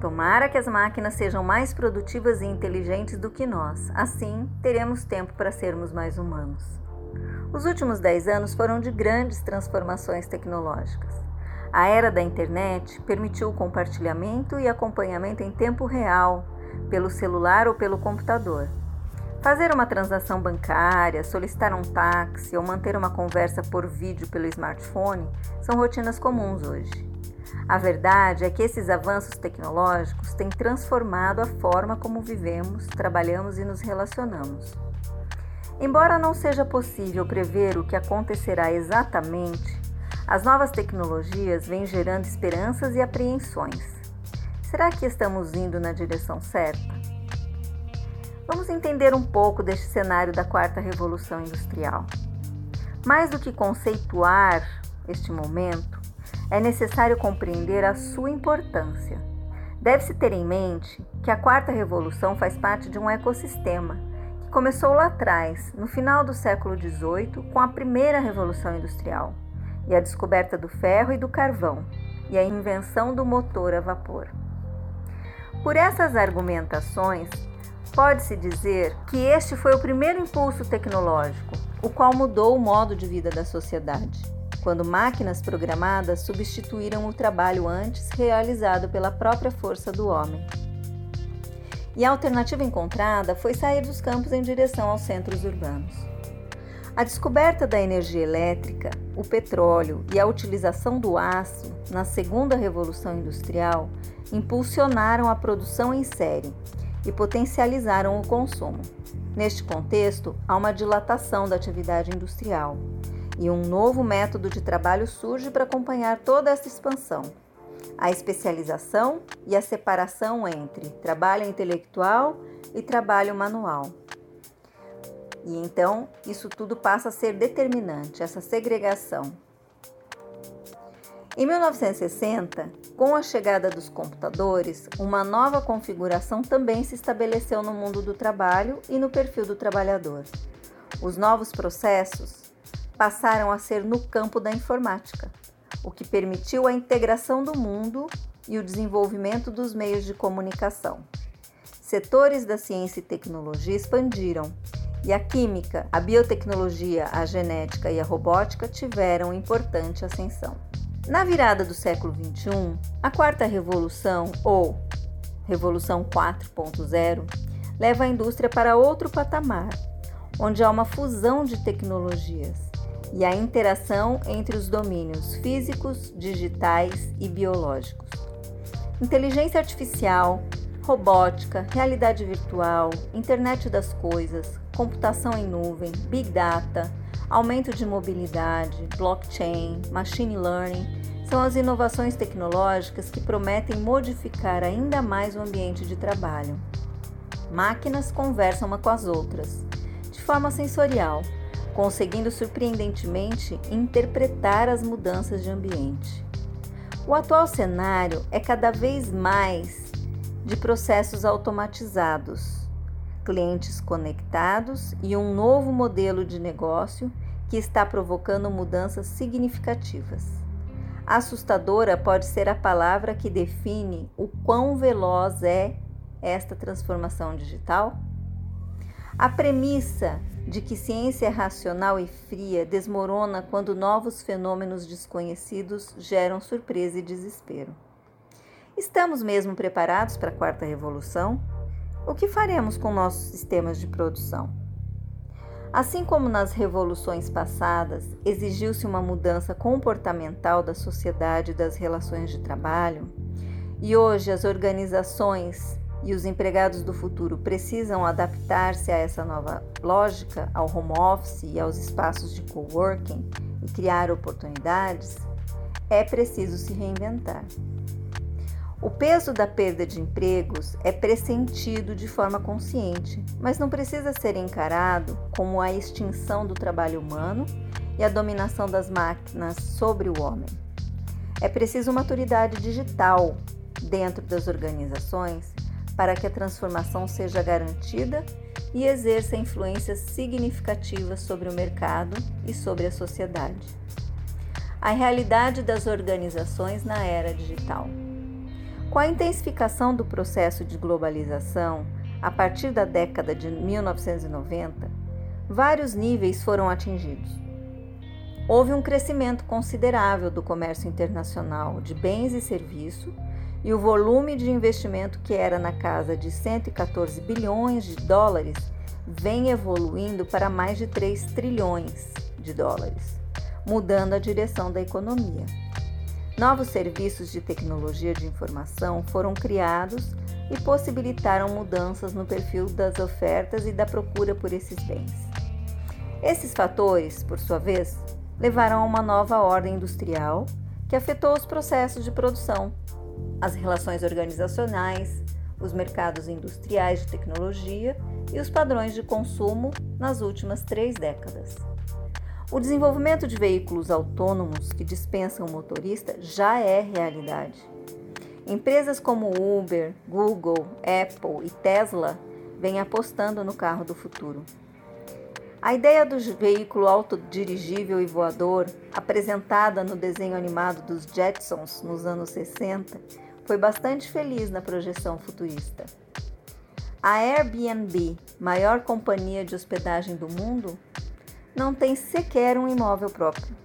Tomara que as máquinas sejam mais produtivas e inteligentes do que nós. Assim, teremos tempo para sermos mais humanos. Os últimos 10 anos foram de grandes transformações tecnológicas. A era da internet permitiu o compartilhamento e acompanhamento em tempo real, pelo celular ou pelo computador. Fazer uma transação bancária, solicitar um táxi ou manter uma conversa por vídeo pelo smartphone são rotinas comuns hoje. A verdade é que esses avanços tecnológicos têm transformado a forma como vivemos, trabalhamos e nos relacionamos. Embora não seja possível prever o que acontecerá exatamente, as novas tecnologias vêm gerando esperanças e apreensões. Será que estamos indo na direção certa? Vamos entender um pouco deste cenário da quarta revolução industrial. Mais do que conceituar este momento, é necessário compreender a sua importância. Deve-se ter em mente que a quarta revolução faz parte de um ecossistema que começou lá atrás, no final do século XVIII, com a primeira revolução industrial e a descoberta do ferro e do carvão e a invenção do motor a vapor. Por essas argumentações, pode-se dizer que este foi o primeiro impulso tecnológico, o qual mudou o modo de vida da sociedade quando máquinas programadas substituíram o trabalho antes realizado pela própria força do homem. E a alternativa encontrada foi sair dos campos em direção aos centros urbanos. A descoberta da energia elétrica, o petróleo e a utilização do aço na segunda revolução industrial impulsionaram a produção em série e potencializaram o consumo. Neste contexto, há uma dilatação da atividade industrial e um novo método de trabalho surge para acompanhar toda essa expansão. A especialização e a separação entre trabalho intelectual e trabalho manual. E então isso tudo passa a ser determinante, essa segregação. Em 1960, com a chegada dos computadores, uma nova configuração também se estabeleceu no mundo do trabalho e no perfil do trabalhador. Os novos processos passaram a ser no campo da informática, o que permitiu a integração do mundo e o desenvolvimento dos meios de comunicação. Setores da ciência e tecnologia expandiram e a química, a biotecnologia, a genética e a robótica tiveram importante ascensão. Na virada do século XXI, a quarta revolução, ou Revolução 4.0, leva a indústria para outro patamar, onde há uma fusão de tecnologias e a interação entre os domínios físicos, digitais e biológicos. Inteligência artificial, robótica, realidade virtual, internet das coisas, computação em nuvem, big data, aumento de mobilidade, blockchain, machine learning são as inovações tecnológicas que prometem modificar ainda mais o ambiente de trabalho. Máquinas conversam uma com as outras, de forma sensorial, conseguindo surpreendentemente interpretar as mudanças de ambiente. O atual cenário é cada vez mais de processos automatizados, clientes conectados e um novo modelo de negócio que está provocando mudanças significativas. Assustadora pode ser a palavra que define o quão veloz é esta transformação digital? A premissa de que ciência racional e fria desmorona quando novos fenômenos desconhecidos geram surpresa e desespero. Estamos mesmo preparados para a quarta revolução? O que faremos com nossos sistemas de produção? Assim como nas revoluções passadas exigiu-se uma mudança comportamental da sociedade e das relações de trabalho, e hoje as organizações e os empregados do futuro precisam adaptar-se a essa nova lógica, ao home office e aos espaços de coworking e criar oportunidades, é preciso se reinventar. O peso da perda de empregos é pressentido de forma consciente, mas não precisa ser encarado como a extinção do trabalho humano e a dominação das máquinas sobre o homem. É preciso maturidade digital dentro das organizações para que a transformação seja garantida e exerça influências significativas sobre o mercado e sobre a sociedade. a realidade das organizações na era digital. Com a intensificação do processo de globalização, a partir da década de 1990, vários níveis foram atingidos. Houve um crescimento considerável do comércio internacional de bens e serviços e o volume de investimento, que era na casa de 114 bilhões de dólares, vem evoluindo para mais de 3 trilhões de dólares, mudando a direção da economia. Novos serviços de tecnologia de informação foram criados e possibilitaram mudanças no perfil das ofertas e da procura por esses bens. Esses fatores, por sua vez, levaram a uma nova ordem industrial que afetou os processos de produção, as relações organizacionais, os mercados industriais de tecnologia e os padrões de consumo nas últimas três décadas. O desenvolvimento de veículos autônomos que dispensam o motorista já é realidade. Empresas como Uber, Google, Apple e Tesla vêm apostando no carro do futuro. A ideia do veículo autodirigível e voador, apresentada no desenho animado dos Jetsons nos anos 60, foi bastante feliz na projeção futurista. A Airbnb, maior companhia de hospedagem do mundo, não tem sequer um imóvel próprio.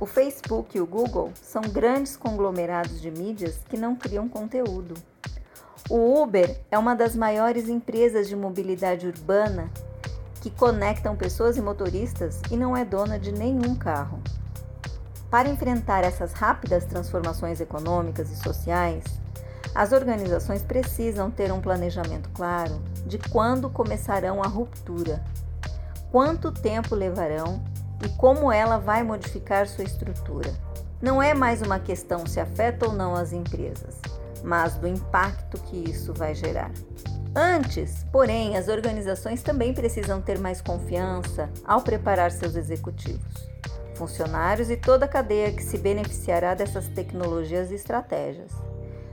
O Facebook e o Google são grandes conglomerados de mídias que não criam conteúdo. O Uber é uma das maiores empresas de mobilidade urbana que conectam pessoas e motoristas e não é dona de nenhum carro. Para enfrentar essas rápidas transformações econômicas e sociais, as organizações precisam ter um planejamento claro de quando começarão a ruptura, quanto tempo levarão e como ela vai modificar sua estrutura. Não é mais uma questão se afeta ou não as empresas, mas do impacto que isso vai gerar. Antes, porém, as organizações também precisam ter mais confiança ao preparar seus executivos, funcionários e toda a cadeia que se beneficiará dessas tecnologias e estratégias.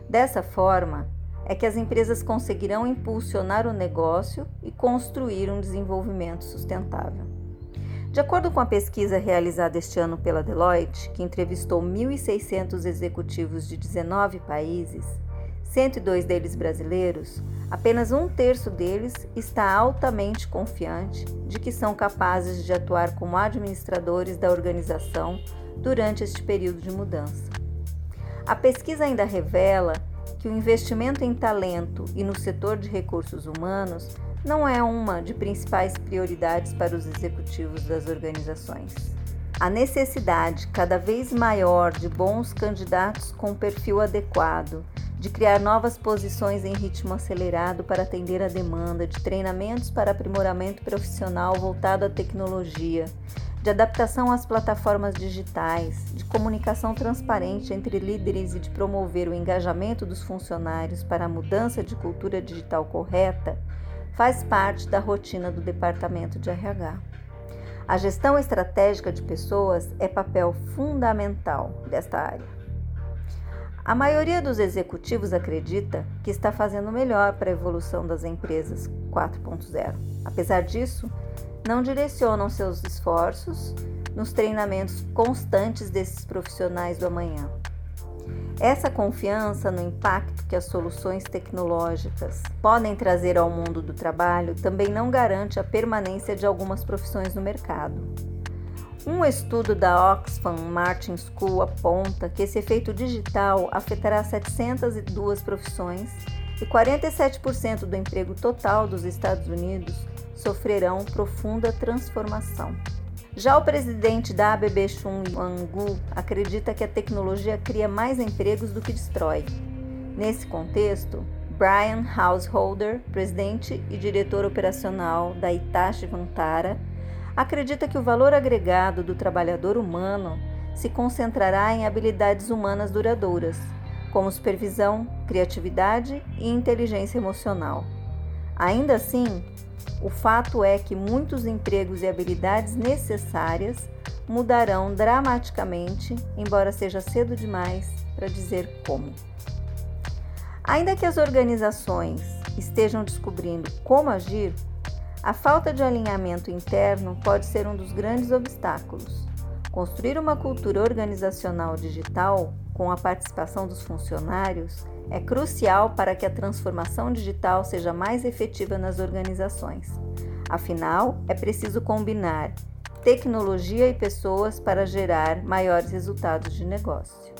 Dessa forma, é que as empresas conseguirão impulsionar o negócio e construir um desenvolvimento sustentável. De acordo com a pesquisa realizada este ano pela Deloitte, que entrevistou 1.600 executivos de 19 países, 102 deles brasileiros, apenas um terço deles está altamente confiante de que são capazes de atuar como administradores da organização durante este período de mudança. A pesquisa ainda revela que o investimento em talento e no setor de recursos humanos não é uma de principais prioridades para os executivos das organizações. A necessidade cada vez maior de bons candidatos com perfil adequado de criar novas posições em ritmo acelerado para atender a demanda de treinamentos para aprimoramento profissional voltado à tecnologia, de adaptação às plataformas digitais, de comunicação transparente entre líderes e de promover o engajamento dos funcionários para a mudança de cultura digital correta, faz parte da rotina do departamento de RH. A gestão estratégica de pessoas é papel fundamental desta área. A maioria dos executivos acredita que está fazendo melhor para a evolução das empresas 4.0. Apesar disso, não direcionam seus esforços nos treinamentos constantes desses profissionais do amanhã. Essa confiança no impacto que as soluções tecnológicas podem trazer ao mundo do trabalho também não garante a permanência de algumas profissões no mercado. Um estudo da Oxfam Martin School aponta que esse efeito digital afetará 702 profissões e 47% do emprego total dos Estados Unidos sofrerão profunda transformação. Já o presidente da ABB Chung Wang-gu acredita que a tecnologia cria mais empregos do que destrói. Nesse contexto, Brian Householder, presidente e diretor operacional da Hitachi Vantara, acredita que o valor agregado do trabalhador humano se concentrará em habilidades humanas duradouras, como supervisão, criatividade e inteligência emocional. Ainda assim, o fato é que muitos empregos e habilidades necessárias mudarão dramaticamente, embora seja cedo demais para dizer como. Ainda que as organizações estejam descobrindo como agir, a falta de alinhamento interno pode ser um dos grandes obstáculos. Construir uma cultura organizacional digital com a participação dos funcionários é crucial para que a transformação digital seja mais efetiva nas organizações. Afinal, é preciso combinar tecnologia e pessoas para gerar maiores resultados de negócio.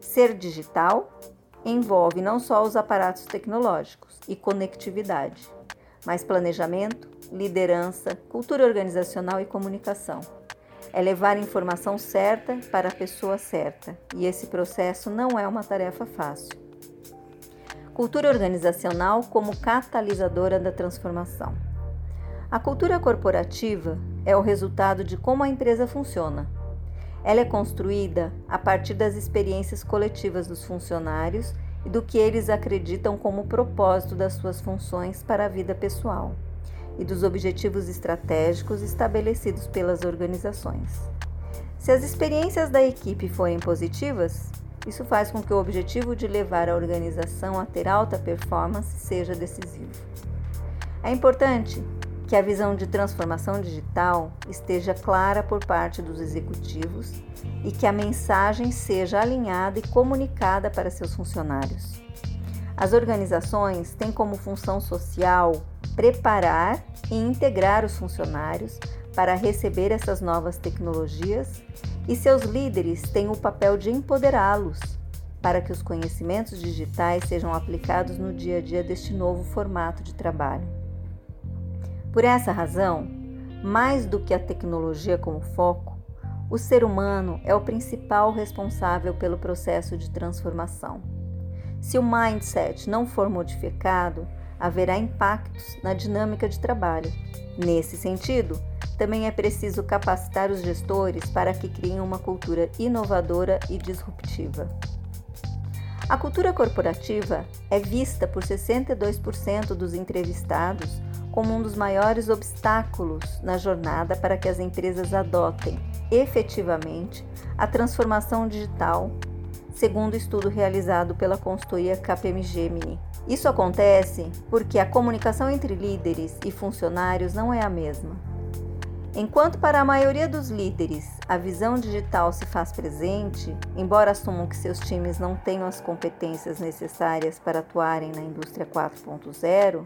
Ser digital envolve não só os aparatos tecnológicos e conectividade, mas planejamento, liderança, cultura organizacional e comunicação. É levar a informação certa para a pessoa certa, e esse processo não é uma tarefa fácil. Cultura organizacional como catalisadora da transformação. A cultura corporativa é o resultado de como a empresa funciona. Ela é construída a partir das experiências coletivas dos funcionários e do que eles acreditam como propósito das suas funções para a vida pessoal e dos objetivos estratégicos estabelecidos pelas organizações. Se as experiências da equipe forem positivas, isso faz com que o objetivo de levar a organização a ter alta performance seja decisivo. É importante que a visão de transformação digital esteja clara por parte dos executivos e que a mensagem seja alinhada e comunicada para seus funcionários. As organizações têm como função social preparar e integrar os funcionários para receber essas novas tecnologias e seus líderes têm o papel de empoderá-los para que os conhecimentos digitais sejam aplicados no dia a dia deste novo formato de trabalho. Por essa razão, mais do que a tecnologia como foco, o ser humano é o principal responsável pelo processo de transformação. Se o mindset não for modificado, haverá impactos na dinâmica de trabalho. Nesse sentido, também é preciso capacitar os gestores para que criem uma cultura inovadora e disruptiva. A cultura corporativa é vista por 62% dos entrevistados como um dos maiores obstáculos na jornada para que as empresas adotem efetivamente a transformação digital, segundo estudo realizado pela consultoria KPMG Isso acontece porque a comunicação entre líderes e funcionários não é a mesma. Enquanto para a maioria dos líderes a visão digital se faz presente, embora assumam que seus times não tenham as competências necessárias para atuarem na indústria 4.0,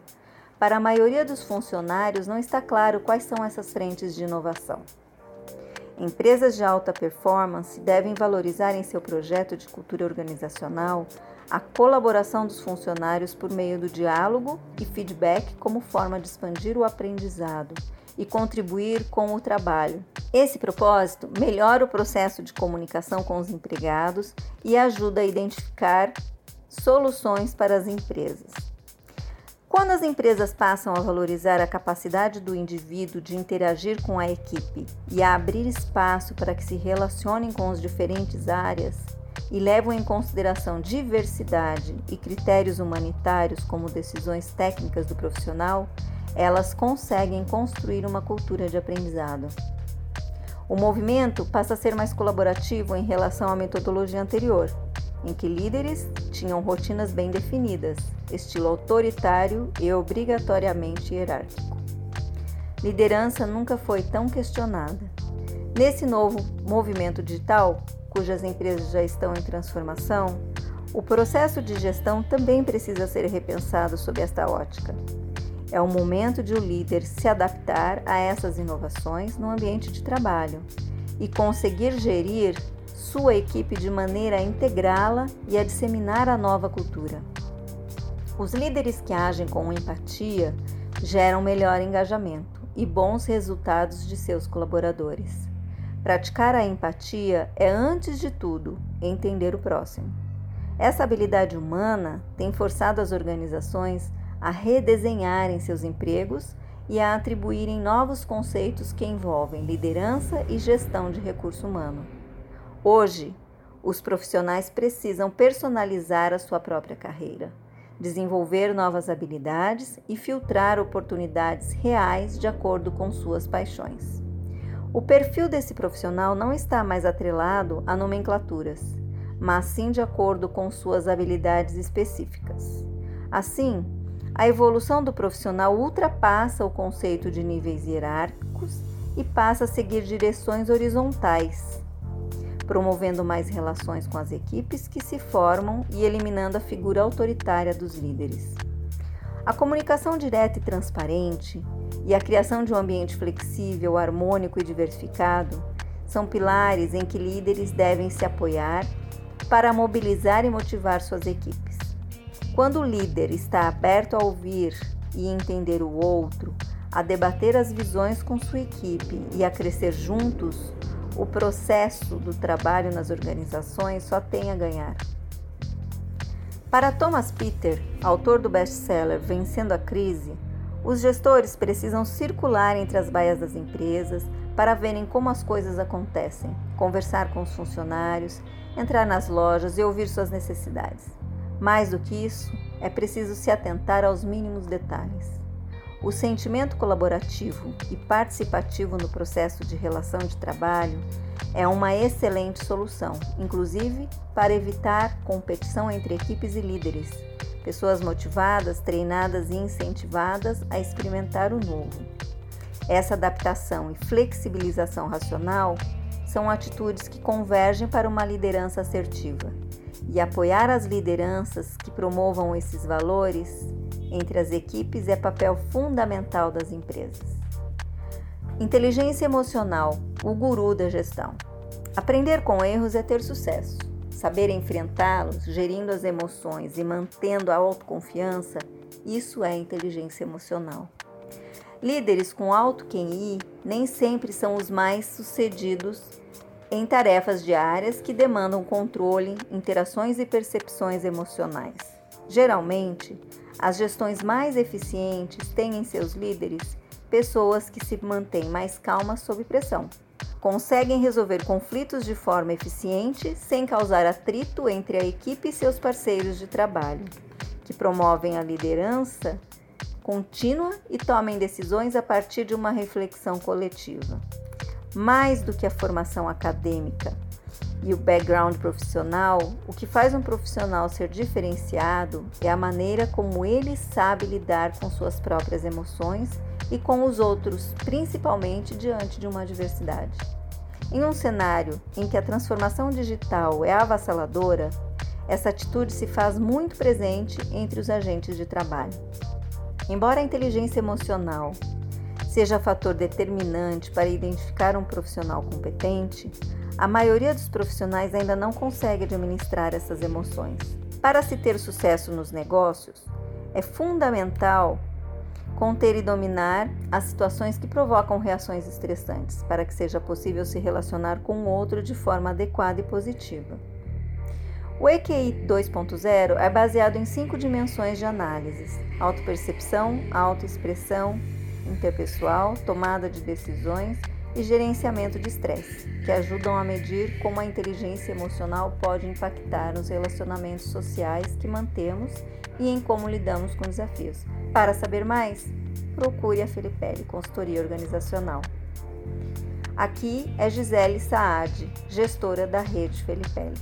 para a maioria dos funcionários não está claro quais são essas frentes de inovação. Empresas de alta performance devem valorizar em seu projeto de cultura organizacional a colaboração dos funcionários por meio do diálogo e feedback como forma de expandir o aprendizado e contribuir com o trabalho. Esse propósito melhora o processo de comunicação com os empregados e ajuda a identificar soluções para as empresas. Quando as empresas passam a valorizar a capacidade do indivíduo de interagir com a equipe e a abrir espaço para que se relacionem com as diferentes áreas e levam em consideração diversidade e critérios humanitários como decisões técnicas do profissional, elas conseguem construir uma cultura de aprendizado. O movimento passa a ser mais colaborativo em relação à metodologia anterior em que líderes tinham rotinas bem definidas, estilo autoritário e obrigatoriamente hierárquico. Liderança nunca foi tão questionada. Nesse novo movimento digital, cujas empresas já estão em transformação, o processo de gestão também precisa ser repensado sob esta ótica. É o momento de o líder se adaptar a essas inovações no ambiente de trabalho e conseguir gerir sua equipe de maneira a integrá-la e a disseminar a nova cultura. Os líderes que agem com empatia geram melhor engajamento e bons resultados de seus colaboradores. Praticar a empatia é, antes de tudo, entender o próximo. Essa habilidade humana tem forçado as organizações a redesenharem seus empregos e a atribuírem novos conceitos que envolvem liderança e gestão de recurso humano. Hoje, os profissionais precisam personalizar a sua própria carreira, desenvolver novas habilidades e filtrar oportunidades reais de acordo com suas paixões. O perfil desse profissional não está mais atrelado a nomenclaturas, mas sim de acordo com suas habilidades específicas. Assim, a evolução do profissional ultrapassa o conceito de níveis hierárquicos e passa a seguir direções horizontais promovendo mais relações com as equipes que se formam e eliminando a figura autoritária dos líderes. A comunicação direta e transparente e a criação de um ambiente flexível, harmônico e diversificado são pilares em que líderes devem se apoiar para mobilizar e motivar suas equipes. Quando o líder está aberto a ouvir e entender o outro, a debater as visões com sua equipe e a crescer juntos, o processo do trabalho nas organizações só tem a ganhar. Para Thomas Peter, autor do best-seller Vencendo a Crise, os gestores precisam circular entre as baias das empresas para verem como as coisas acontecem, conversar com os funcionários, entrar nas lojas e ouvir suas necessidades. Mais do que isso, é preciso se atentar aos mínimos detalhes. O sentimento colaborativo e participativo no processo de relação de trabalho é uma excelente solução, inclusive para evitar competição entre equipes e líderes, pessoas motivadas, treinadas e incentivadas a experimentar o novo. Essa adaptação e flexibilização racional são atitudes que convergem para uma liderança assertiva. E apoiar as lideranças que promovam esses valores entre as equipes é papel fundamental das empresas. Inteligência emocional, o guru da gestão. Aprender com erros é ter sucesso. Saber enfrentá-los, gerindo as emoções e mantendo a autoconfiança, isso é inteligência emocional. Líderes com alto QI nem sempre são os mais sucedidos em tarefas diárias que demandam controle, interações e percepções emocionais. Geralmente, as gestões mais eficientes têm em seus líderes pessoas que se mantêm mais calmas sob pressão. Conseguem resolver conflitos de forma eficiente sem causar atrito entre a equipe e seus parceiros de trabalho, que promovem a liderança contínua e tomem decisões a partir de uma reflexão coletiva. Mais do que a formação acadêmica, e o background profissional, o que faz um profissional ser diferenciado é a maneira como ele sabe lidar com suas próprias emoções e com os outros, principalmente diante de uma adversidade. Em um cenário em que a transformação digital é avassaladora, essa atitude se faz muito presente entre os agentes de trabalho. Embora a inteligência emocional seja fator determinante para identificar um profissional competente, a maioria dos profissionais ainda não consegue administrar essas emoções. Para se ter sucesso nos negócios, é fundamental conter e dominar as situações que provocam reações estressantes, para que seja possível se relacionar com o outro de forma adequada e positiva. O EQI 2.0 é baseado em cinco dimensões de análises: autopercepção, autoexpressão, interpessoal, tomada de decisões e gerenciamento de estresse, que ajudam a medir como a inteligência emocional pode impactar nos relacionamentos sociais que mantemos e em como lidamos com desafios. Para saber mais, procure a Filipelli Consultoria Organizacional. Aqui é Gisele Saad, gestora da rede Felipelli.